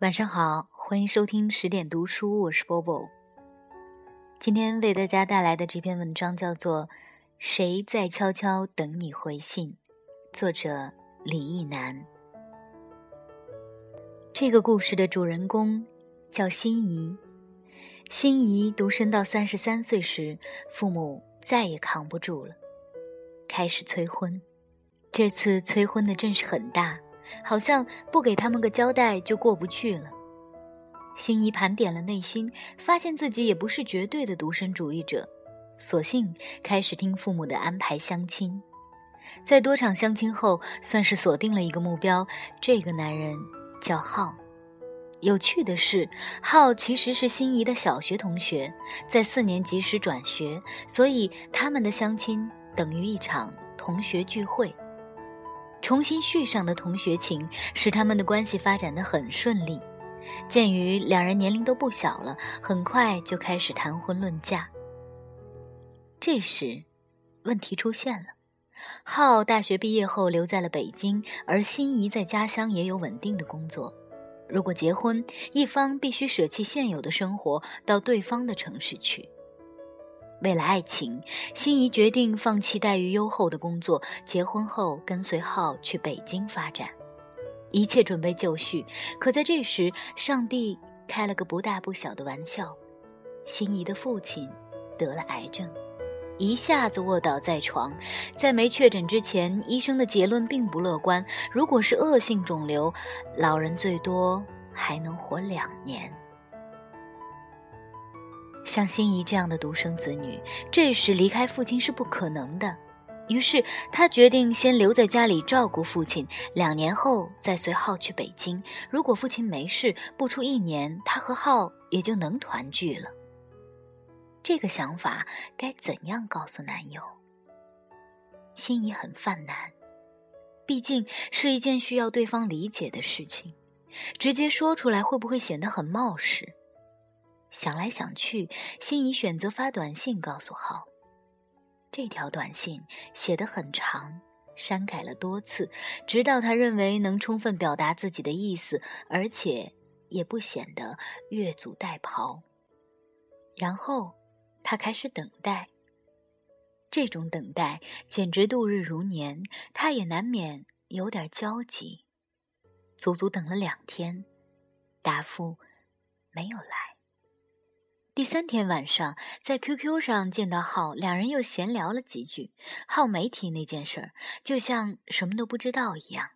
晚上好，欢迎收听十点读书，我是波波。今天为大家带来的这篇文章叫做《谁在悄悄等你回信》，作者李义南。这个故事的主人公叫心怡。心怡独身到三十三岁时，父母再也扛不住了，开始催婚。这次催婚的阵势很大。好像不给他们个交代就过不去了。心怡盘点了内心，发现自己也不是绝对的独身主义者，索性开始听父母的安排相亲。在多场相亲后，算是锁定了一个目标。这个男人叫浩。有趣的是，浩其实是心仪的小学同学，在四年级时转学，所以他们的相亲等于一场同学聚会。重新续上的同学情，使他们的关系发展的很顺利。鉴于两人年龄都不小了，很快就开始谈婚论嫁。这时，问题出现了：浩大学毕业后留在了北京，而心仪在家乡也有稳定的工作。如果结婚，一方必须舍弃现有的生活，到对方的城市去。为了爱情，心仪决定放弃待遇优厚的工作，结婚后跟随浩去北京发展，一切准备就绪。可在这时，上帝开了个不大不小的玩笑：心仪的父亲得了癌症，一下子卧倒在床。在没确诊之前，医生的结论并不乐观。如果是恶性肿瘤，老人最多还能活两年。像心仪这样的独生子女，这时离开父亲是不可能的。于是他决定先留在家里照顾父亲，两年后再随浩去北京。如果父亲没事，不出一年，他和浩也就能团聚了。这个想法该怎样告诉男友？心仪很犯难，毕竟是一件需要对方理解的事情，直接说出来会不会显得很冒失？想来想去，心怡选择发短信告诉浩。这条短信写得很长，删改了多次，直到他认为能充分表达自己的意思，而且也不显得越俎代庖。然后他开始等待。这种等待简直度日如年，他也难免有点焦急。足足等了两天，答复没有来。第三天晚上，在 QQ 上见到浩，两人又闲聊了几句。浩没提那件事儿，就像什么都不知道一样。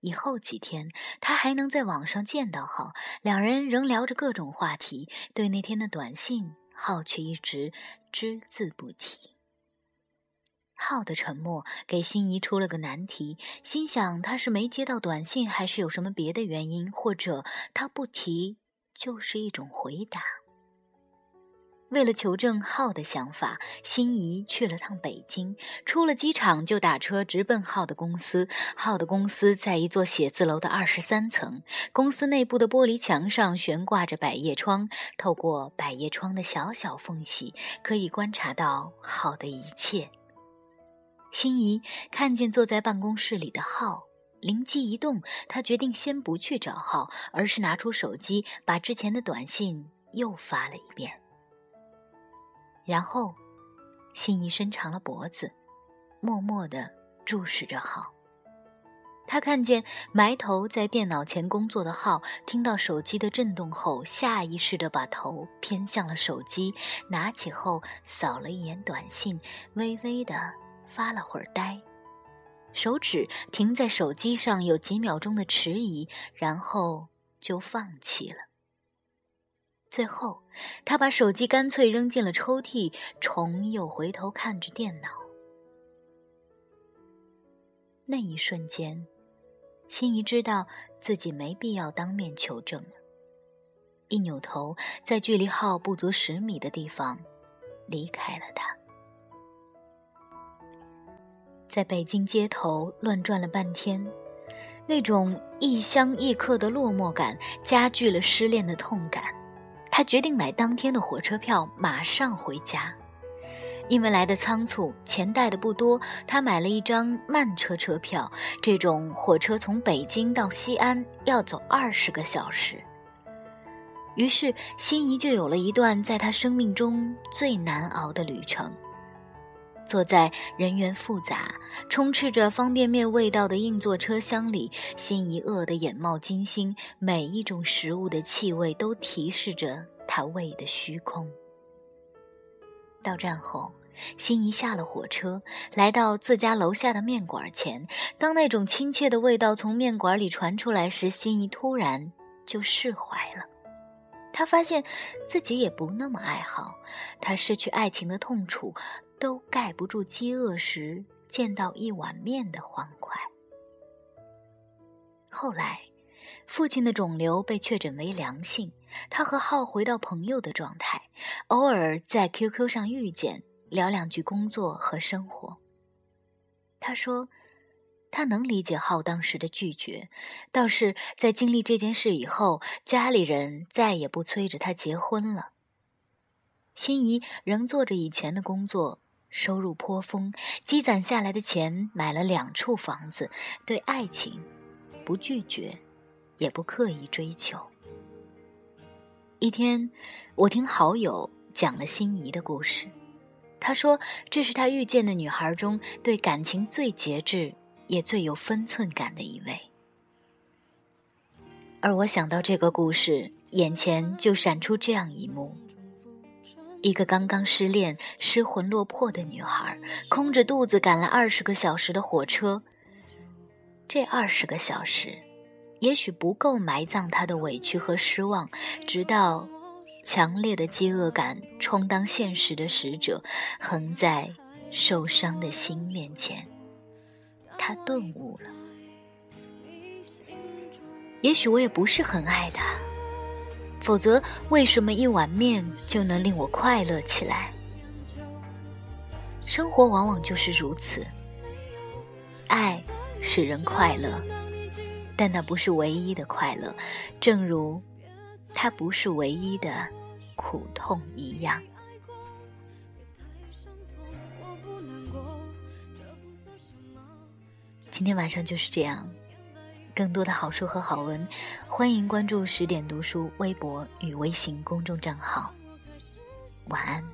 以后几天，他还能在网上见到浩，两人仍聊着各种话题。对那天的短信，浩却一直只字不提。浩的沉默给心仪出了个难题，心想他是没接到短信，还是有什么别的原因，或者他不提就是一种回答。为了求证浩的想法，心仪去了趟北京。出了机场就打车直奔浩的公司。浩的公司在一座写字楼的二十三层。公司内部的玻璃墙上悬挂着百叶窗，透过百叶窗的小小缝隙，可以观察到浩的一切。心仪看见坐在办公室里的浩，灵机一动，他决定先不去找浩，而是拿出手机，把之前的短信又发了一遍。然后，心仪伸长了脖子，默默地注视着浩。他看见埋头在电脑前工作的浩，听到手机的震动后，下意识地把头偏向了手机，拿起后扫了一眼短信，微微地发了会儿呆，手指停在手机上有几秒钟的迟疑，然后就放弃了。最后，他把手机干脆扔进了抽屉，重又回头看着电脑。那一瞬间，心怡知道自己没必要当面求证了。一扭头，在距离号不足十米的地方，离开了他。在北京街头乱转了半天，那种异乡异客的落寞感加剧了失恋的痛感。他决定买当天的火车票，马上回家。因为来的仓促，钱带的不多，他买了一张慢车车票。这种火车从北京到西安要走二十个小时。于是，心仪就有了一段在他生命中最难熬的旅程。坐在人员复杂、充斥着方便面味道的硬座车厢里，心仪饿得眼冒金星，每一种食物的气味都提示着他胃的虚空。到站后。心仪下了火车，来到自家楼下的面馆前。当那种亲切的味道从面馆里传出来时，心仪突然就释怀了。他发现自己也不那么爱好，他失去爱情的痛楚，都盖不住饥饿时见到一碗面的欢快。后来，父亲的肿瘤被确诊为良性，他和浩回到朋友的状态，偶尔在 QQ 上遇见。聊两句工作和生活。他说，他能理解浩当时的拒绝，倒是在经历这件事以后，家里人再也不催着他结婚了。心仪仍做着以前的工作，收入颇丰，积攒下来的钱买了两处房子，对爱情不拒绝，也不刻意追求。一天，我听好友讲了心仪的故事。他说：“这是他遇见的女孩中对感情最节制，也最有分寸感的一位。”而我想到这个故事，眼前就闪出这样一幕：一个刚刚失恋、失魂落魄的女孩，空着肚子赶了二十个小时的火车。这二十个小时，也许不够埋葬她的委屈和失望，直到……强烈的饥饿感充当现实的使者，横在受伤的心面前，他顿悟了。也许我也不是很爱他，否则为什么一碗面就能令我快乐起来？生活往往就是如此，爱使人快乐，但那不是唯一的快乐，正如。它不是唯一的苦痛一样。今天晚上就是这样，更多的好书和好文，欢迎关注十点读书微博与微信公众账号。晚安。